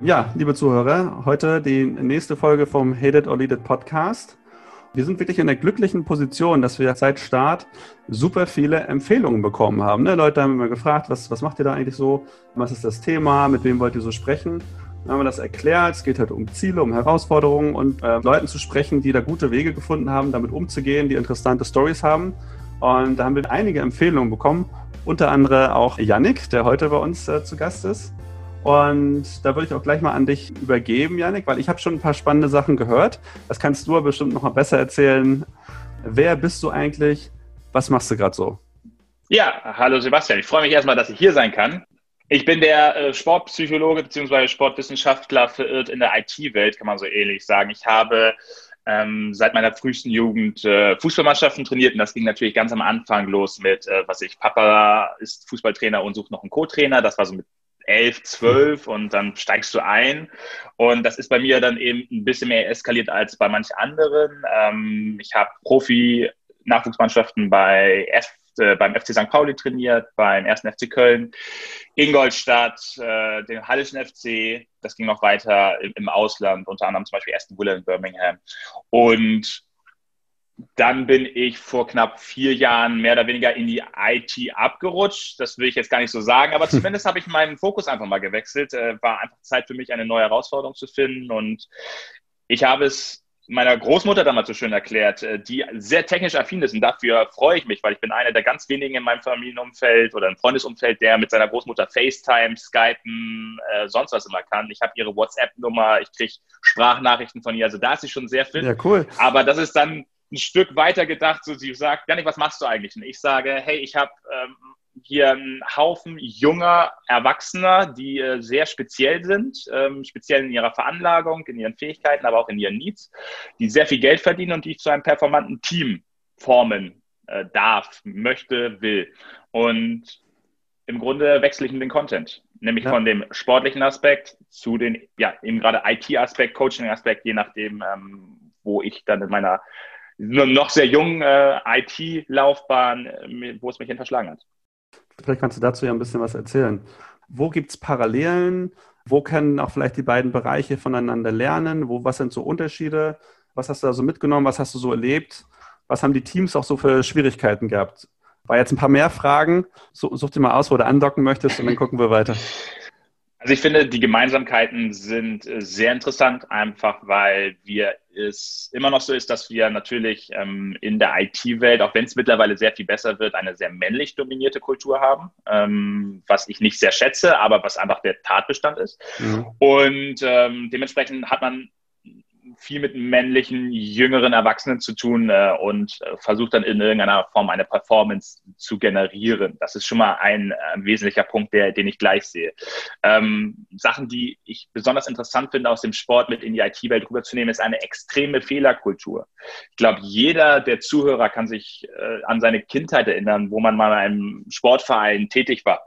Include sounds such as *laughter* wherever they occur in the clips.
Ja, liebe Zuhörer, heute die nächste Folge vom Hate It or Lead It Podcast. Wir sind wirklich in der glücklichen Position, dass wir seit Start super viele Empfehlungen bekommen haben. Ne? Leute haben immer gefragt, was, was macht ihr da eigentlich so? Was ist das Thema? Mit wem wollt ihr so sprechen? Dann haben wir das erklärt. Es geht halt um Ziele, um Herausforderungen und äh, Leuten zu sprechen, die da gute Wege gefunden haben, damit umzugehen, die interessante Stories haben. Und da haben wir einige Empfehlungen bekommen, unter anderem auch Yannick, der heute bei uns äh, zu Gast ist. Und da würde ich auch gleich mal an dich übergeben, Janik, weil ich habe schon ein paar spannende Sachen gehört. Das kannst du aber bestimmt noch mal besser erzählen. Wer bist du eigentlich? Was machst du gerade so? Ja, hallo Sebastian. Ich freue mich erstmal, dass ich hier sein kann. Ich bin der äh, Sportpsychologe bzw. Sportwissenschaftler verirrt in der IT-Welt, kann man so ähnlich sagen. Ich habe ähm, seit meiner frühesten Jugend äh, Fußballmannschaften trainiert und das ging natürlich ganz am Anfang los mit, äh, was ich, Papa ist Fußballtrainer und sucht noch einen Co-Trainer. Das war so mit elf, zwölf und dann steigst du ein. Und das ist bei mir dann eben ein bisschen mehr eskaliert als bei manchen anderen. Ähm, ich habe Profi-Nachwuchsmannschaften bei F äh, beim FC St. Pauli trainiert, beim 1. FC Köln, Ingolstadt, äh, den Hallischen FC. Das ging noch weiter im, im Ausland, unter anderem zum Beispiel Aston Villa in Birmingham. Und dann bin ich vor knapp vier Jahren mehr oder weniger in die IT abgerutscht. Das will ich jetzt gar nicht so sagen, aber *laughs* zumindest habe ich meinen Fokus einfach mal gewechselt. Äh, war einfach Zeit für mich, eine neue Herausforderung zu finden. Und ich habe es meiner Großmutter damals so schön erklärt, äh, die sehr technisch affin ist. Und dafür freue ich mich, weil ich bin einer der ganz wenigen in meinem Familienumfeld oder im Freundesumfeld, der mit seiner Großmutter FaceTime, Skypen, äh, sonst was immer kann. Ich habe ihre WhatsApp-Nummer, ich kriege Sprachnachrichten von ihr. Also da ist sie schon sehr fit. Ja, cool. Aber das ist dann ein Stück weiter gedacht, so sie sagt, Janik, was machst du eigentlich? Und ich sage, hey, ich habe ähm, hier einen Haufen junger Erwachsener, die äh, sehr speziell sind, ähm, speziell in ihrer Veranlagung, in ihren Fähigkeiten, aber auch in ihren Needs, die sehr viel Geld verdienen und die ich zu einem performanten Team formen äh, darf, möchte, will. Und im Grunde wechsle ich in den Content, nämlich ja. von dem sportlichen Aspekt zu den, ja, eben gerade IT-Aspekt, Coaching-Aspekt, je nachdem, ähm, wo ich dann in meiner noch sehr jungen äh, IT-Laufbahn, äh, wo es mich hin verschlagen hat. Vielleicht kannst du dazu ja ein bisschen was erzählen. Wo gibt es Parallelen? Wo können auch vielleicht die beiden Bereiche voneinander lernen? Wo, was sind so Unterschiede? Was hast du da so mitgenommen? Was hast du so erlebt? Was haben die Teams auch so für Schwierigkeiten gehabt? War jetzt ein paar mehr Fragen. So, such dir mal aus, wo du andocken möchtest und dann gucken wir weiter. *laughs* Also ich finde, die Gemeinsamkeiten sind äh, sehr interessant, einfach weil wir es immer noch so ist, dass wir natürlich ähm, in der IT-Welt, auch wenn es mittlerweile sehr viel besser wird, eine sehr männlich dominierte Kultur haben, ähm, was ich nicht sehr schätze, aber was einfach der Tatbestand ist. Mhm. Und ähm, dementsprechend hat man viel mit männlichen, jüngeren Erwachsenen zu tun äh, und äh, versucht dann in irgendeiner Form eine Performance zu generieren. Das ist schon mal ein äh, wesentlicher Punkt, der, den ich gleich sehe. Ähm, Sachen, die ich besonders interessant finde, aus dem Sport mit in die IT-Welt rüberzunehmen, ist eine extreme Fehlerkultur. Ich glaube, jeder der Zuhörer kann sich äh, an seine Kindheit erinnern, wo man mal in einem Sportverein tätig war.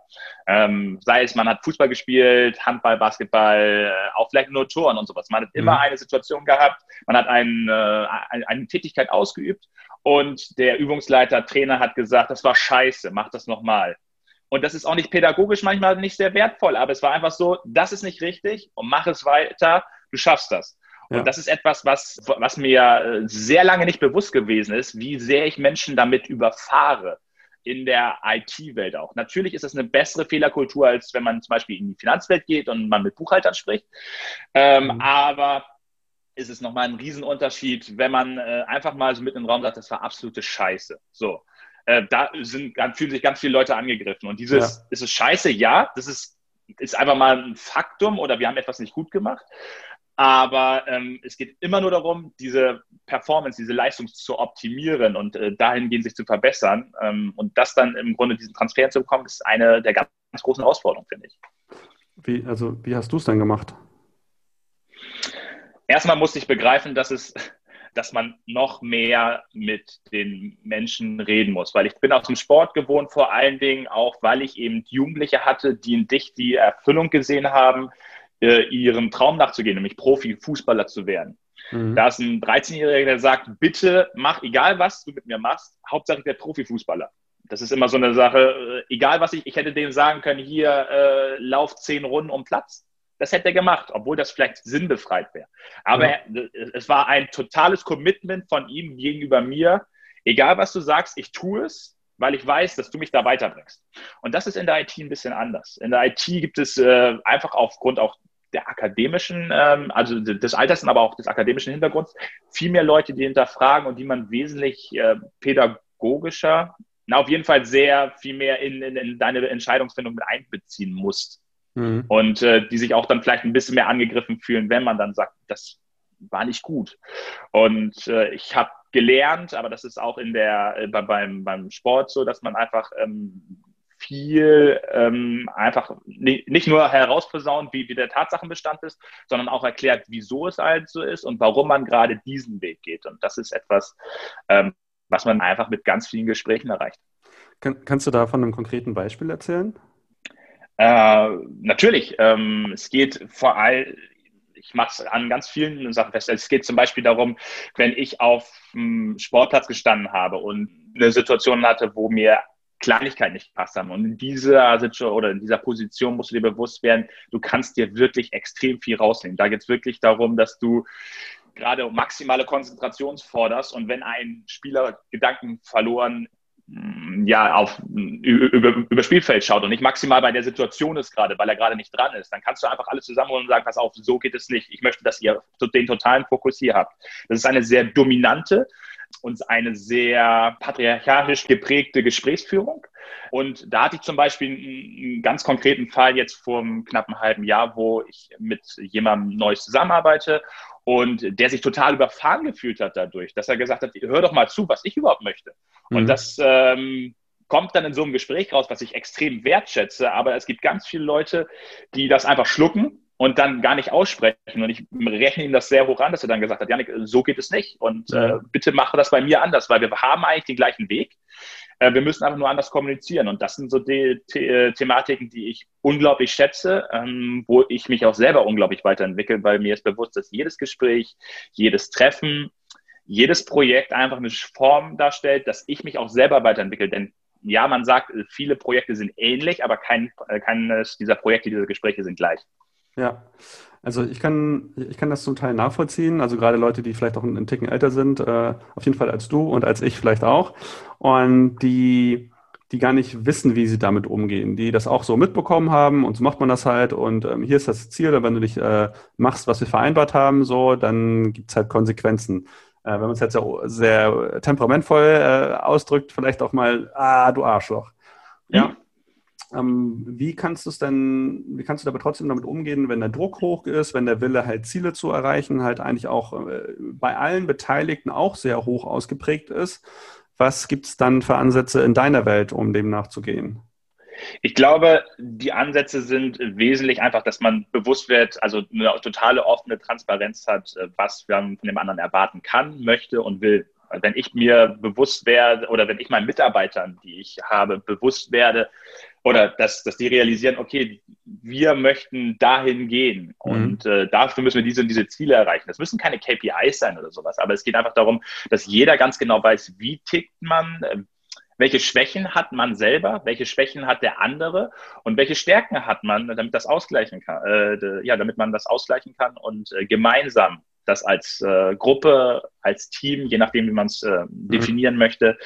Ähm, sei es, man hat Fußball gespielt, Handball, Basketball, äh, auch vielleicht nur Touren und sowas. Man hat immer mhm. eine Situation gehabt, man hat ein, äh, eine, eine Tätigkeit ausgeübt und der Übungsleiter, Trainer hat gesagt, das war scheiße, mach das nochmal. Und das ist auch nicht pädagogisch manchmal nicht sehr wertvoll, aber es war einfach so, das ist nicht richtig und mach es weiter, du schaffst das. Und ja. das ist etwas, was, was mir äh, sehr lange nicht bewusst gewesen ist, wie sehr ich Menschen damit überfahre in der IT-Welt auch. Natürlich ist es eine bessere Fehlerkultur, als wenn man zum Beispiel in die Finanzwelt geht und man mit Buchhaltern spricht. Ähm, mhm. Aber ist es nochmal ein Riesenunterschied, wenn man äh, einfach mal so mitten im Raum sagt, das war absolute Scheiße. So. Äh, da sind, fühlen sich ganz viele Leute angegriffen. Und dieses, ja. ist es scheiße? Ja, das ist, ist einfach mal ein Faktum oder wir haben etwas nicht gut gemacht. Aber ähm, es geht immer nur darum, diese Performance, diese Leistung zu optimieren und äh, dahingehend sich zu verbessern. Ähm, und das dann im Grunde diesen Transfer zu bekommen, ist eine der ganz, großen Herausforderungen, finde ich. Wie, also, wie hast du es denn gemacht? Erstmal musste ich begreifen, dass es dass man noch mehr mit den Menschen reden muss. Weil ich bin aus dem Sport gewohnt, vor allen Dingen auch, weil ich eben Jugendliche hatte, die in dich die Erfüllung gesehen haben, äh, ihrem Traum nachzugehen, nämlich Profi-Fußballer zu werden. Mhm. Da ist ein 13-Jähriger, der sagt, bitte mach, egal was du mit mir machst, Hauptsache werde Profifußballer. Das ist immer so eine Sache, äh, egal was ich, ich hätte denen sagen können, hier äh, lauf zehn Runden um Platz. das hätte er gemacht, obwohl das vielleicht sinnbefreit wäre. Aber ja. es war ein totales Commitment von ihm gegenüber mir. Egal, was du sagst, ich tue es, weil ich weiß, dass du mich da weiterbringst. Und das ist in der IT ein bisschen anders. In der IT gibt es äh, einfach aufgrund auch der akademischen, ähm, also des Alters, aber auch des akademischen Hintergrunds, viel mehr Leute, die hinterfragen und die man wesentlich äh, pädagogischer, na, auf jeden Fall sehr viel mehr in, in, in deine Entscheidungsfindung mit einbeziehen musst. Mhm. Und äh, die sich auch dann vielleicht ein bisschen mehr angegriffen fühlen, wenn man dann sagt, das war nicht gut. Und äh, ich habe gelernt, aber das ist auch in der, äh, beim, beim Sport so, dass man einfach ähm, viel ähm, einfach nicht nur herausposaunt, wie, wie der Tatsachenbestand ist, sondern auch erklärt, wieso es halt so ist und warum man gerade diesen Weg geht. Und das ist etwas, ähm, was man einfach mit ganz vielen Gesprächen erreicht. Kann, kannst du da von einem konkreten Beispiel erzählen? Äh, natürlich. Ähm, es geht vor allem, ich mache es an ganz vielen Sachen fest. Es geht zum Beispiel darum, wenn ich auf dem Sportplatz gestanden habe und eine Situation hatte, wo mir Kleinigkeiten nicht gepasst haben. Und in dieser Situation oder in dieser Position musst du dir bewusst werden, du kannst dir wirklich extrem viel rausnehmen. Da geht es wirklich darum, dass du gerade maximale Konzentration forderst und wenn ein Spieler Gedanken verloren mm, ja, auf, über, über Spielfeld schaut und nicht maximal bei der Situation ist gerade, weil er gerade nicht dran ist, dann kannst du einfach alles zusammenholen und sagen, pass auf, so geht es nicht. Ich möchte, dass ihr den totalen Fokus hier habt. Das ist eine sehr dominante und eine sehr patriarchalisch geprägte Gesprächsführung. Und da hatte ich zum Beispiel einen ganz konkreten Fall jetzt vor einem knappen halben Jahr, wo ich mit jemandem neu zusammenarbeite und der sich total überfahren gefühlt hat dadurch, dass er gesagt hat, hör doch mal zu, was ich überhaupt möchte. Mhm. Und das ähm, kommt dann in so einem Gespräch raus, was ich extrem wertschätze, aber es gibt ganz viele Leute, die das einfach schlucken und dann gar nicht aussprechen. Und ich rechne ihm das sehr hoch an, dass er dann gesagt hat, Janik, so geht es nicht. Und äh, bitte mache das bei mir anders, weil wir haben eigentlich den gleichen Weg. Äh, wir müssen einfach nur anders kommunizieren. Und das sind so die The äh, Thematiken, die ich unglaublich schätze, ähm, wo ich mich auch selber unglaublich weiterentwickle, weil mir ist bewusst, dass jedes Gespräch, jedes Treffen, jedes Projekt einfach eine Form darstellt, dass ich mich auch selber weiterentwickle. Denn ja, man sagt, viele Projekte sind ähnlich, aber kein, äh, keines dieser Projekte, diese Gespräche sind gleich. Ja, also ich kann, ich kann das zum Teil nachvollziehen. Also gerade Leute, die vielleicht auch einen Ticken älter sind, äh, auf jeden Fall als du und als ich vielleicht auch. Und die, die gar nicht wissen, wie sie damit umgehen, die das auch so mitbekommen haben und so macht man das halt und ähm, hier ist das Ziel, wenn du dich äh, machst, was wir vereinbart haben, so, dann gibt's halt Konsequenzen. Äh, wenn man es jetzt sehr, sehr temperamentvoll äh, ausdrückt, vielleicht auch mal, ah, du Arschloch. Ja, ähm, wie kannst du es denn, wie kannst du aber trotzdem damit umgehen, wenn der Druck hoch ist, wenn der Wille halt Ziele zu erreichen halt eigentlich auch äh, bei allen Beteiligten auch sehr hoch ausgeprägt ist? Was gibt es dann für Ansätze in deiner Welt, um dem nachzugehen? Ich glaube, die Ansätze sind wesentlich einfach, dass man bewusst wird, also eine totale offene Transparenz hat, äh, was man von dem anderen erwarten kann, möchte und will. Wenn ich mir bewusst werde oder wenn ich meinen Mitarbeitern, die ich habe, bewusst werde, oder dass, dass die realisieren, okay, wir möchten dahin gehen mhm. und äh, dafür müssen wir diese und diese Ziele erreichen. Das müssen keine KPIs sein oder sowas, aber es geht einfach darum, dass jeder ganz genau weiß, wie tickt man, äh, welche Schwächen hat man selber, welche Schwächen hat der andere und welche Stärken hat man, damit das ausgleichen kann, äh, ja, damit man das ausgleichen kann und äh, gemeinsam das als äh, Gruppe, als Team, je nachdem, wie man es äh, mhm. definieren mhm. möchte,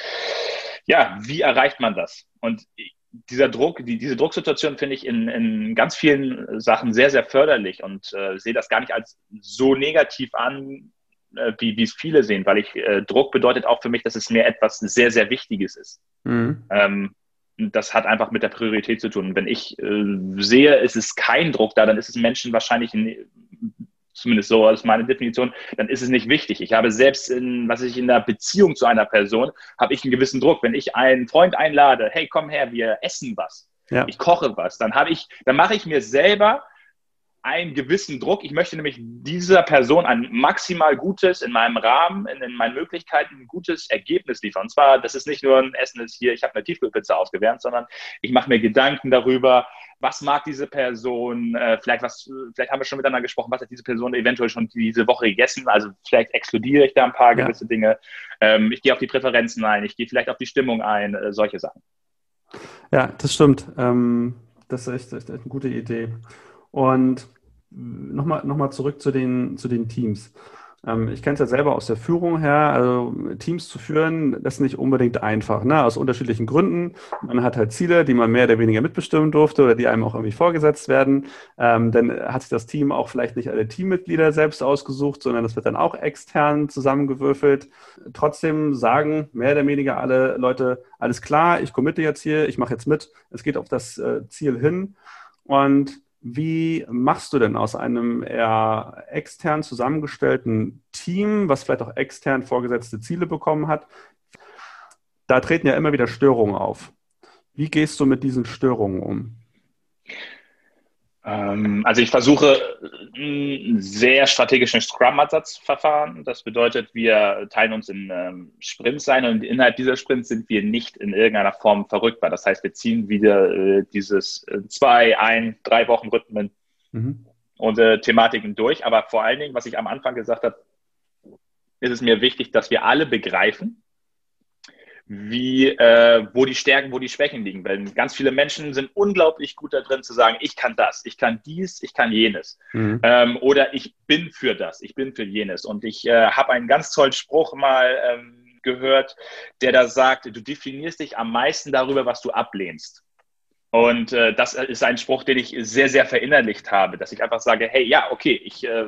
ja, wie erreicht man das? Und dieser Druck, die, diese Drucksituation finde ich in, in ganz vielen Sachen sehr, sehr förderlich und äh, sehe das gar nicht als so negativ an, äh, wie, wie es viele sehen, weil ich äh, Druck bedeutet auch für mich, dass es mir etwas sehr, sehr Wichtiges ist. Mhm. Ähm, das hat einfach mit der Priorität zu tun. Wenn ich äh, sehe, es ist kein Druck da, dann ist es Menschen wahrscheinlich zumindest so als meine Definition, dann ist es nicht wichtig. Ich habe selbst in, was ich in der Beziehung zu einer Person, habe ich einen gewissen Druck. Wenn ich einen Freund einlade, hey, komm her, wir essen was. Ja. Ich koche was, dann habe ich, dann mache ich mir selber einen gewissen Druck. Ich möchte nämlich dieser Person ein maximal gutes, in meinem Rahmen, in, in meinen Möglichkeiten, ein gutes Ergebnis liefern. Und zwar, das ist nicht nur ein Essen ist hier, ich habe eine Tiefkühlpizza ausgewärmt, sondern ich mache mir Gedanken darüber, was mag diese Person, äh, vielleicht was, vielleicht haben wir schon miteinander gesprochen, was hat diese Person eventuell schon diese Woche gegessen, also vielleicht exkludiere ich da ein paar ja. gewisse Dinge. Ähm, ich gehe auf die Präferenzen ein, ich gehe vielleicht auf die Stimmung ein, äh, solche Sachen. Ja, das stimmt. Ähm, das ist echt, echt eine gute Idee. Und nochmal noch mal zurück zu den, zu den Teams. Ähm, ich kenne es ja selber aus der Führung her. Also Teams zu führen, das ist nicht unbedingt einfach, ne? aus unterschiedlichen Gründen. Man hat halt Ziele, die man mehr oder weniger mitbestimmen durfte oder die einem auch irgendwie vorgesetzt werden. Ähm, dann hat sich das Team auch vielleicht nicht alle Teammitglieder selbst ausgesucht, sondern das wird dann auch extern zusammengewürfelt. Trotzdem sagen mehr oder weniger alle Leute, alles klar, ich committe jetzt hier, ich mache jetzt mit, es geht auf das äh, Ziel hin. Und wie machst du denn aus einem eher extern zusammengestellten Team, was vielleicht auch extern vorgesetzte Ziele bekommen hat? Da treten ja immer wieder Störungen auf. Wie gehst du mit diesen Störungen um? Ähm, also ich versuche einen sehr strategischen Scrum-Ansatz-Verfahren. Das bedeutet, wir teilen uns in ähm, Sprints ein und innerhalb dieser Sprints sind wir nicht in irgendeiner Form verrückbar. Das heißt, wir ziehen wieder äh, dieses äh, zwei, ein, drei Wochen Rhythmen mhm. unsere Thematiken durch. Aber vor allen Dingen, was ich am Anfang gesagt habe, ist es mir wichtig, dass wir alle begreifen, wie, äh, wo die Stärken, wo die Schwächen liegen. Weil ganz viele Menschen sind unglaublich gut da drin zu sagen, ich kann das, ich kann dies, ich kann jenes. Mhm. Ähm, oder ich bin für das, ich bin für jenes. Und ich äh, habe einen ganz tollen Spruch mal ähm, gehört, der da sagt, du definierst dich am meisten darüber, was du ablehnst. Und äh, das ist ein Spruch, den ich sehr, sehr verinnerlicht habe, dass ich einfach sage, hey, ja, okay, ich äh,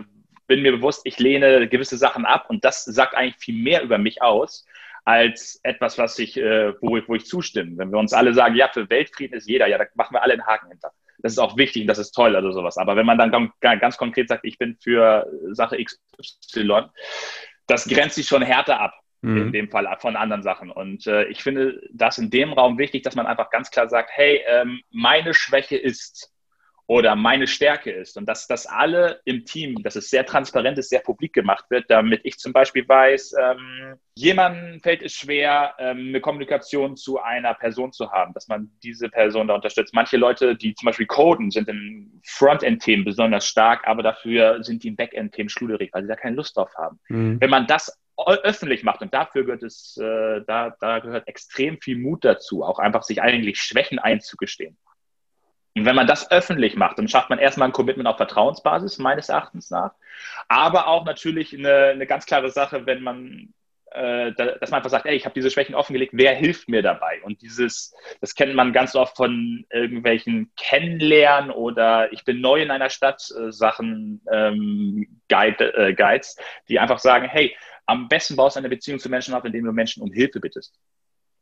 bin mir bewusst, ich lehne gewisse Sachen ab und das sagt eigentlich viel mehr über mich aus, als etwas, was ich, äh, wo, wo ich zustimme. Wenn wir uns alle sagen, ja, für Weltfrieden ist jeder, ja, da machen wir alle einen Haken hinter. Das ist auch wichtig und das ist toll oder sowas. Aber wenn man dann ganz konkret sagt, ich bin für Sache XY, das grenzt sich schon härter ab. Mhm. In dem Fall von anderen Sachen. Und äh, ich finde das in dem Raum wichtig, dass man einfach ganz klar sagt, hey, ähm, meine Schwäche ist oder meine Stärke ist. Und dass das alle im Team, dass es sehr transparent ist, sehr publik gemacht wird, damit ich zum Beispiel weiß, ähm, jemandem fällt es schwer, ähm, eine Kommunikation zu einer Person zu haben, dass man diese Person da unterstützt. Manche Leute, die zum Beispiel coden, sind in Frontend-Themen besonders stark, aber dafür sind die im Backend-Themen schluderig, weil sie da keine Lust drauf haben. Mhm. Wenn man das öffentlich macht und dafür gehört es, äh, da, da gehört extrem viel Mut dazu, auch einfach sich eigentlich Schwächen einzugestehen. Und wenn man das öffentlich macht, dann schafft man erstmal ein Commitment auf Vertrauensbasis, meines Erachtens nach. Aber auch natürlich eine, eine ganz klare Sache, wenn man, äh, dass man einfach sagt, ey, ich habe diese Schwächen offengelegt, wer hilft mir dabei? Und dieses, das kennt man ganz oft von irgendwelchen Kennenlernen oder ich bin neu in einer Stadt, äh, Sachen, ähm, Guide, äh, Guides, die einfach sagen, hey, am besten baust du eine Beziehung zu Menschen auf, indem du Menschen um Hilfe bittest.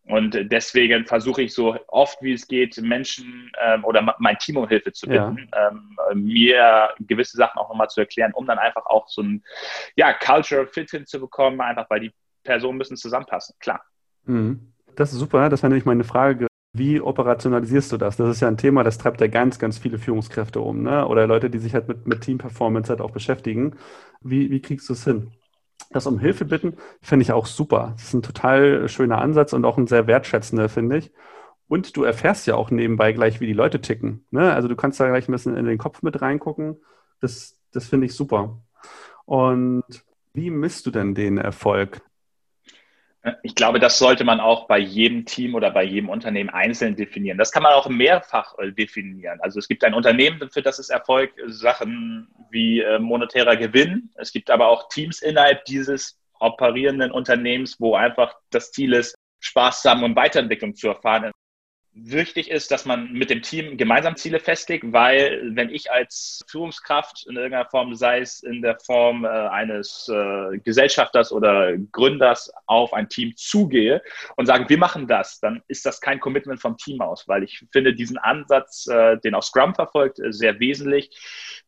Und deswegen versuche ich so oft wie es geht, Menschen ähm, oder mein Team um Hilfe zu bitten, ja. ähm, mir gewisse Sachen auch nochmal zu erklären, um dann einfach auch so ein ja, Cultural Fit hinzubekommen, einfach weil die Personen müssen zusammenpassen, klar. Mhm. Das ist super, das wäre nämlich meine Frage. Wie operationalisierst du das? Das ist ja ein Thema, das treibt ja ganz, ganz viele Führungskräfte um, ne? Oder Leute, die sich halt mit, mit Team-Performance halt auch beschäftigen. Wie, wie kriegst du es hin? Das um Hilfe bitten finde ich auch super. Das ist ein total schöner Ansatz und auch ein sehr wertschätzender, finde ich. Und du erfährst ja auch nebenbei gleich, wie die Leute ticken. Ne? Also du kannst da gleich ein bisschen in den Kopf mit reingucken. Das, das finde ich super. Und wie misst du denn den Erfolg? Ich glaube, das sollte man auch bei jedem Team oder bei jedem Unternehmen einzeln definieren. Das kann man auch mehrfach äh, definieren. Also es gibt ein Unternehmen, für das es Erfolg Sachen wie äh, monetärer Gewinn. Es gibt aber auch Teams innerhalb dieses operierenden Unternehmens, wo einfach das Ziel ist, Spaß zu haben und Weiterentwicklung zu erfahren wichtig ist, dass man mit dem Team gemeinsam Ziele festlegt, weil wenn ich als Führungskraft in irgendeiner Form, sei es in der Form äh, eines äh, Gesellschafters oder Gründers auf ein Team zugehe und sage, wir machen das, dann ist das kein Commitment vom Team aus, weil ich finde diesen Ansatz, äh, den auch Scrum verfolgt, äh, sehr wesentlich,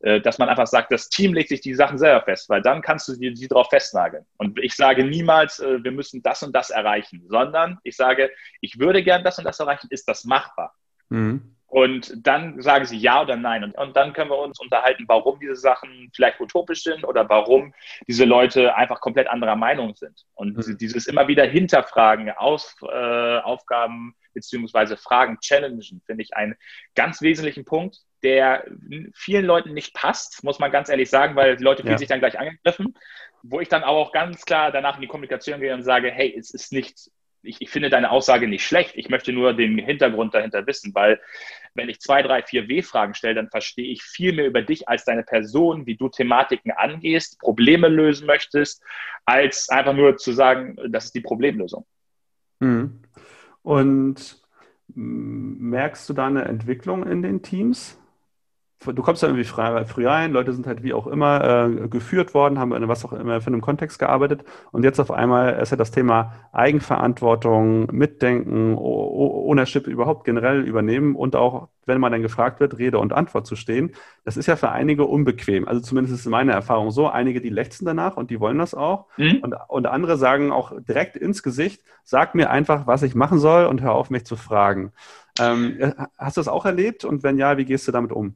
äh, dass man einfach sagt, das Team legt sich die Sachen selber fest, weil dann kannst du die, die drauf festnageln. Und ich sage niemals, äh, wir müssen das und das erreichen, sondern ich sage, ich würde gern das und das erreichen, ist das das machbar? Mhm. Und dann sagen sie ja oder nein. Und, und, dann können wir uns unterhalten, warum diese Sachen vielleicht utopisch sind oder warum diese Leute einfach komplett anderer Meinung sind. Und mhm. dieses immer wieder hinterfragen, Aus, äh, Aufgaben beziehungsweise Fragen challengen, finde ich einen ganz wesentlichen Punkt, der vielen Leuten nicht passt, muss man ganz ehrlich sagen, weil die Leute fühlen ja. sich dann gleich angegriffen. Wo ich dann auch ganz klar danach in die Kommunikation gehe und sage, hey, es ist nicht ich, ich finde deine Aussage nicht schlecht. Ich möchte nur den Hintergrund dahinter wissen, weil wenn ich zwei, drei, vier W-Fragen stelle, dann verstehe ich viel mehr über dich als deine Person, wie du Thematiken angehst, Probleme lösen möchtest, als einfach nur zu sagen, das ist die Problemlösung. Mhm. Und merkst du da eine Entwicklung in den Teams? Du kommst da irgendwie frei, früh rein, Leute sind halt wie auch immer äh, geführt worden, haben in was auch immer für einen Kontext gearbeitet und jetzt auf einmal ist ja das Thema Eigenverantwortung, Mitdenken, Ownership überhaupt generell übernehmen und auch, wenn man dann gefragt wird, Rede und Antwort zu stehen. Das ist ja für einige unbequem. Also zumindest ist meine Erfahrung so. Einige, die lechzen danach und die wollen das auch. Mhm. Und, und andere sagen auch direkt ins Gesicht, sag mir einfach, was ich machen soll und hör auf, mich zu fragen. Ähm, hast du das auch erlebt? Und wenn ja, wie gehst du damit um?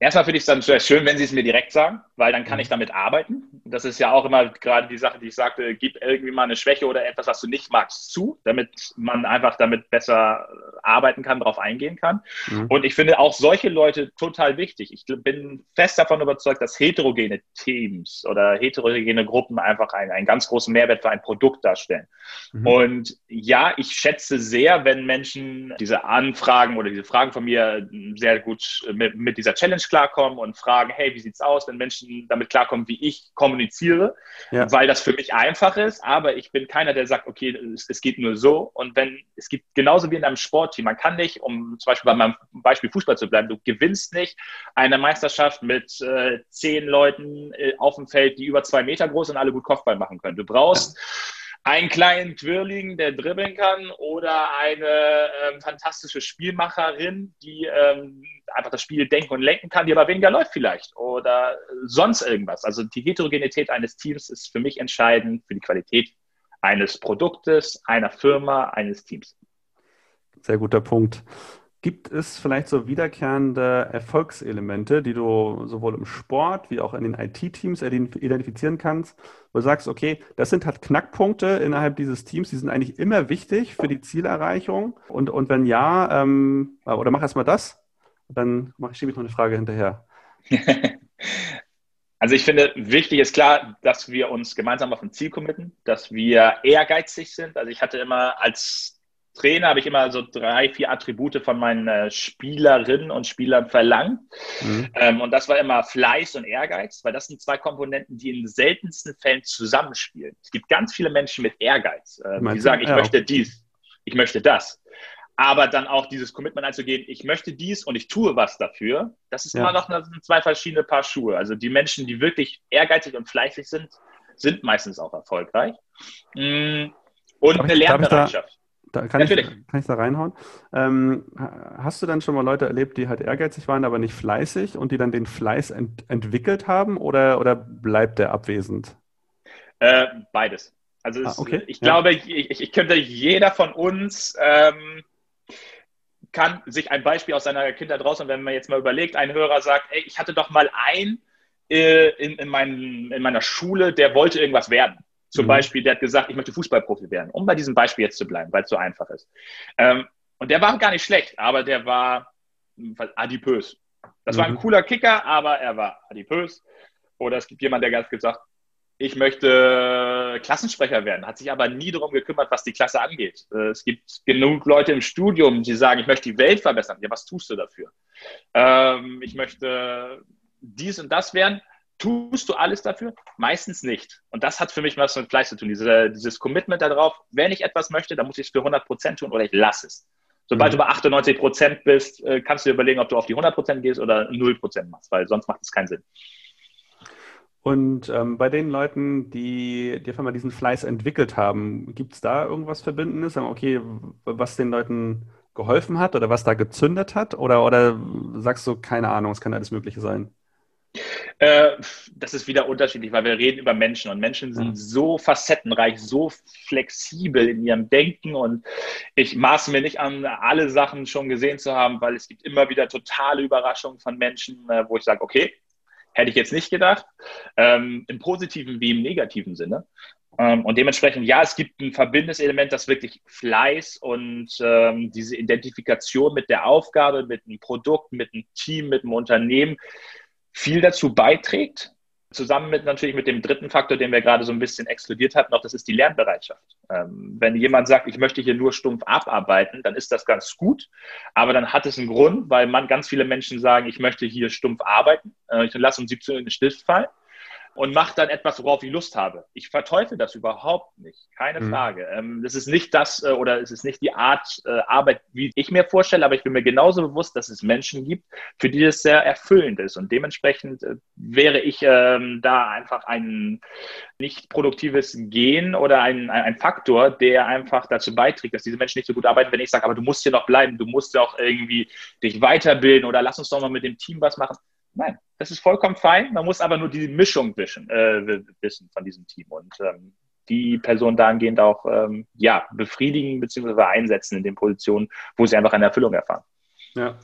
Erstmal finde ich es dann sehr schön, wenn Sie es mir direkt sagen, weil dann kann mhm. ich damit arbeiten. Das ist ja auch immer gerade die Sache, die ich sagte, gib irgendwie mal eine Schwäche oder etwas, was du nicht magst, zu, damit man einfach damit besser arbeiten kann, darauf eingehen kann. Mhm. Und ich finde auch solche Leute total wichtig. Ich bin fest davon überzeugt, dass heterogene Teams oder heterogene Gruppen einfach einen, einen ganz großen Mehrwert für ein Produkt darstellen. Mhm. Und ja, ich schätze sehr, wenn Menschen diese Anfragen oder diese Fragen von mir sehr gut mit, mit dieser Challenge klarkommen und fragen, hey, wie sieht's aus, wenn Menschen damit klarkommen, wie ich kommuniziere, ja. weil das für mich einfach ist, aber ich bin keiner, der sagt, okay, es, es, geht nur so und wenn, es gibt genauso wie in einem Sportteam, man kann nicht, um zum Beispiel bei meinem Beispiel Fußball zu bleiben, du gewinnst nicht eine Meisterschaft mit äh, zehn Leuten äh, auf dem Feld, die über zwei Meter groß und alle gut Kopfball machen können. Du brauchst ja einen kleinen Twirling, der dribbeln kann, oder eine ähm, fantastische Spielmacherin, die ähm, einfach das Spiel denken und lenken kann, die aber weniger läuft vielleicht oder sonst irgendwas. Also die Heterogenität eines Teams ist für mich entscheidend für die Qualität eines Produktes, einer Firma, eines Teams. Sehr guter Punkt. Gibt es vielleicht so wiederkehrende Erfolgselemente, die du sowohl im Sport wie auch in den IT-Teams identifizieren kannst, wo du sagst, okay, das sind halt Knackpunkte innerhalb dieses Teams, die sind eigentlich immer wichtig für die Zielerreichung? Und, und wenn ja, ähm, oder mach erstmal das, dann schiebe ich noch eine Frage hinterher. *laughs* Also ich finde, wichtig ist klar, dass wir uns gemeinsam auf ein Ziel committen, dass wir ehrgeizig sind. Also ich hatte immer als Trainer habe ich immer so drei, vier Attribute von meinen äh, Spielerinnen und Spielern verlangt. Mhm. Ähm, und das war immer Fleiß und Ehrgeiz, weil das sind zwei Komponenten, die in seltensten Fällen zusammenspielen. Es gibt ganz viele Menschen mit Ehrgeiz, äh, die sagen, ich ja. möchte dies, ich möchte das. Aber dann auch dieses Commitment einzugehen, ich möchte dies und ich tue was dafür, das ist ja. immer noch eine, zwei verschiedene Paar Schuhe. Also die Menschen, die wirklich ehrgeizig und fleißig sind, sind meistens auch erfolgreich. Mm, und eine Lernbereitschaft. Da kann, ich, kann ich da reinhauen. Ähm, hast du dann schon mal Leute erlebt, die halt ehrgeizig waren, aber nicht fleißig und die dann den Fleiß ent entwickelt haben oder, oder bleibt der abwesend? Äh, beides. Also ah, okay. ich ja. glaube, ich, ich, könnte jeder von uns ähm, kann sich ein Beispiel aus seiner Kindheit raus und wenn man jetzt mal überlegt, ein Hörer sagt, ey, ich hatte doch mal einen äh, in, in, mein, in meiner Schule, der wollte irgendwas werden. Zum mhm. Beispiel, der hat gesagt, ich möchte Fußballprofi werden, um bei diesem Beispiel jetzt zu bleiben, weil es so einfach ist. Ähm, und der war gar nicht schlecht, aber der war adipös. Das mhm. war ein mhm. cooler Kicker, aber er war adipös. Oder es gibt jemanden, der hat gesagt, ich möchte Klassensprecher werden, hat sich aber nie darum gekümmert, was die Klasse angeht. Äh, es gibt genug Leute im Studium, die sagen, ich möchte die Welt verbessern. Ja, was tust du dafür? Ähm, ich möchte dies und das werden. Tust du alles dafür? Meistens nicht. Und das hat für mich was mit Fleiß zu tun. Diese, dieses Commitment darauf, wenn ich etwas möchte, dann muss ich es für 100 Prozent tun oder ich lasse es. Sobald mhm. du bei 98 Prozent bist, äh, kannst du dir überlegen, ob du auf die 100 Prozent gehst oder 0 Prozent machst, weil sonst macht es keinen Sinn. Und ähm, bei den Leuten, die, die auf einmal diesen Fleiß entwickelt haben, gibt es da irgendwas Verbindendes? Okay, was den Leuten geholfen hat oder was da gezündet hat? Oder, oder sagst du, keine Ahnung, es kann alles Mögliche sein? Äh, das ist wieder unterschiedlich, weil wir reden über Menschen und Menschen sind mhm. so facettenreich, so flexibel in ihrem Denken und ich maße mir nicht an, alle Sachen schon gesehen zu haben, weil es gibt immer wieder totale Überraschungen von Menschen, äh, wo ich sage, okay, hätte ich jetzt nicht gedacht, ähm, im positiven wie im negativen Sinne. Ähm, und dementsprechend, ja, es gibt ein verbindendes Element, das wirklich Fleiß und ähm, diese Identifikation mit der Aufgabe, mit einem Produkt, mit einem Team, mit einem Unternehmen viel dazu beiträgt. Zusammen mit natürlich mit dem dritten Faktor, den wir gerade so ein bisschen exkludiert hatten, noch das ist die Lernbereitschaft. Ähm, wenn jemand sagt, ich möchte hier nur stumpf abarbeiten, dann ist das ganz gut, aber dann hat es einen Grund, weil man ganz viele Menschen sagen, ich möchte hier stumpf arbeiten, äh, ich lasse um 17 Uhr den Stift fallen und mache dann etwas, worauf ich Lust habe. Ich verteufel das überhaupt nicht, keine mhm. Frage. Ähm, das ist nicht das äh, oder es ist nicht die Art äh, Arbeit, wie ich mir vorstelle, aber ich bin mir genauso bewusst, dass es Menschen gibt, für die das sehr erfüllend ist. Und dementsprechend äh, wäre ich ähm, da einfach ein nicht produktives Gen oder ein, ein, Faktor, der einfach dazu beiträgt, dass diese Menschen nicht so gut arbeiten, wenn ich sage, aber du musst hier noch bleiben, du musst ja auch irgendwie dich weiterbilden oder lass uns doch mal mit dem Team was machen. Nein, das ist vollkommen fein. Man muss aber nur die Mischung wischen, äh, wissen von diesem Team und ähm, die Person dahingehend auch ähm, ja, befriedigen bzw. einsetzen in den Positionen, wo sie einfach eine Erfüllung erfahren. Ja,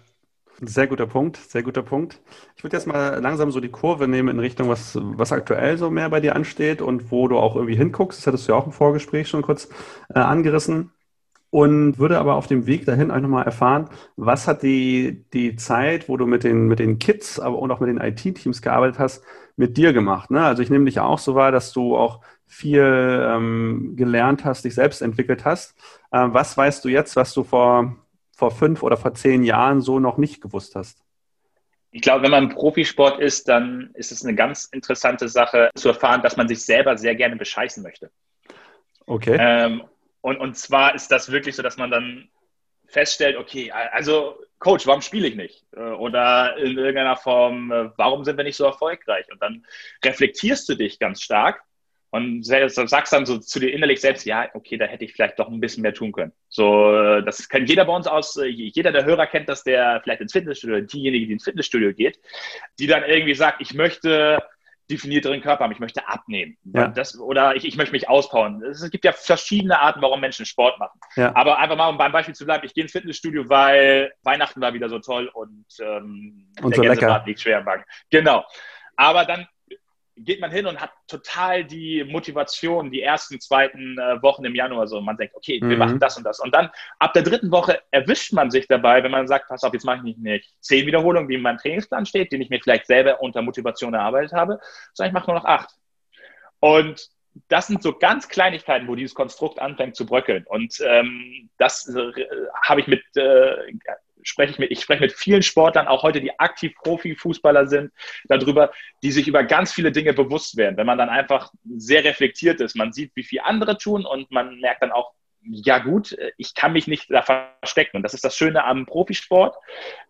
sehr guter Punkt, sehr guter Punkt. Ich würde jetzt mal langsam so die Kurve nehmen in Richtung, was, was aktuell so mehr bei dir ansteht und wo du auch irgendwie hinguckst. Das hattest du ja auch im Vorgespräch schon kurz äh, angerissen und würde aber auf dem Weg dahin einfach mal erfahren, was hat die, die Zeit, wo du mit den, mit den Kids aber und auch mit den IT-Teams gearbeitet hast, mit dir gemacht. Ne? Also ich nehme dich auch so wahr, dass du auch viel ähm, gelernt hast, dich selbst entwickelt hast. Äh, was weißt du jetzt, was du vor, vor fünf oder vor zehn Jahren so noch nicht gewusst hast? Ich glaube, wenn man Profisport ist, dann ist es eine ganz interessante Sache zu erfahren, dass man sich selber sehr gerne bescheißen möchte. Okay. Ähm, und, und zwar ist das wirklich so, dass man dann feststellt, okay, also Coach, warum spiele ich nicht? Äh, oder in irgendeiner Form, äh, warum sind wir nicht so erfolgreich? Und dann reflektierst du dich ganz stark und sagst dann so zu dir innerlich selbst, ja, okay, da hätte ich vielleicht doch ein bisschen mehr tun können. So, äh, das kennt jeder bei uns aus, jeder der Hörer kennt das, der vielleicht ins Fitnessstudio, diejenige, die ins Fitnessstudio geht, die dann irgendwie sagt, ich möchte definierteren Körper haben, ich möchte abnehmen. Ja. Das, oder ich, ich möchte mich auspowern. Es gibt ja verschiedene Arten, warum Menschen Sport machen. Ja. Aber einfach mal, um beim Beispiel zu bleiben, ich gehe ins Fitnessstudio, weil Weihnachten war wieder so toll und, ähm, und der so Gänsebraten liegt schwer im Magen. Genau. Aber dann geht man hin und hat total die Motivation, die ersten, zweiten äh, Wochen im Januar so. Man denkt, okay, wir mhm. machen das und das. Und dann ab der dritten Woche erwischt man sich dabei, wenn man sagt, pass auf, jetzt mache ich nicht, nicht zehn Wiederholungen, wie in meinem Trainingsplan steht, den ich mir vielleicht selber unter Motivation erarbeitet habe, sondern ich mache nur noch acht. Und das sind so ganz Kleinigkeiten, wo dieses Konstrukt anfängt zu bröckeln. Und ähm, das äh, habe ich mit äh, spreche ich mit, ich spreche mit vielen Sportlern, auch heute, die aktiv Profifußballer sind, darüber, die sich über ganz viele Dinge bewusst werden. Wenn man dann einfach sehr reflektiert ist, man sieht, wie viel andere tun und man merkt dann auch, ja gut, ich kann mich nicht da verstecken. Und das ist das Schöne am Profisport,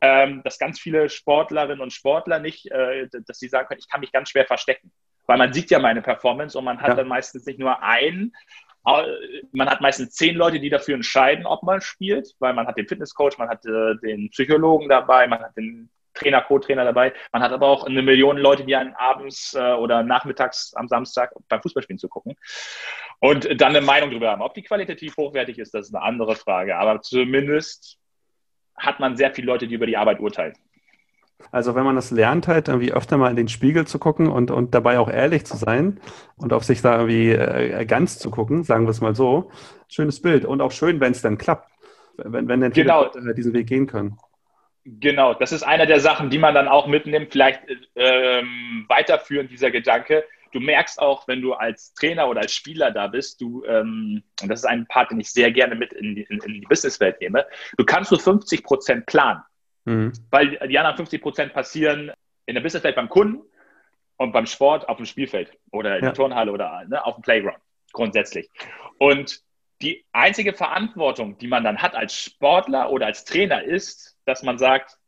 ähm, dass ganz viele Sportlerinnen und Sportler nicht, äh, dass sie sagen können, ich kann mich ganz schwer verstecken. Weil man sieht ja meine Performance und man hat ja. dann meistens nicht nur einen man hat meistens zehn Leute, die dafür entscheiden, ob man spielt, weil man hat den Fitnesscoach, man hat äh, den Psychologen dabei, man hat den Trainer, Co-Trainer dabei. Man hat aber auch eine Million Leute, die einen abends äh, oder nachmittags am Samstag beim Fußballspielen zu gucken und dann eine Meinung darüber haben. Ob die qualitativ hochwertig ist, das ist eine andere Frage. Aber zumindest hat man sehr viele Leute, die über die Arbeit urteilen. Also wenn man das lernt, halt irgendwie öfter mal in den Spiegel zu gucken und, und dabei auch ehrlich zu sein und auf sich da irgendwie äh, ganz zu gucken, sagen wir es mal so, schönes Bild und auch schön, wenn es dann klappt, wenn, wenn dann viele genau. Leute diesen Weg gehen können. Genau, das ist einer der Sachen, die man dann auch mitnimmt, vielleicht ähm, weiterführen, dieser Gedanke. Du merkst auch, wenn du als Trainer oder als Spieler da bist, du, ähm, und das ist ein Part, den ich sehr gerne mit in die, in, in die Businesswelt nehme, du kannst nur 50 Prozent planen. Mhm. Weil die anderen 50 Prozent passieren in der Businesswelt beim Kunden und beim Sport auf dem Spielfeld oder in ja. der Turnhalle oder ne, auf dem Playground grundsätzlich. Und die einzige Verantwortung, die man dann hat als Sportler oder als Trainer, ist, dass man sagt,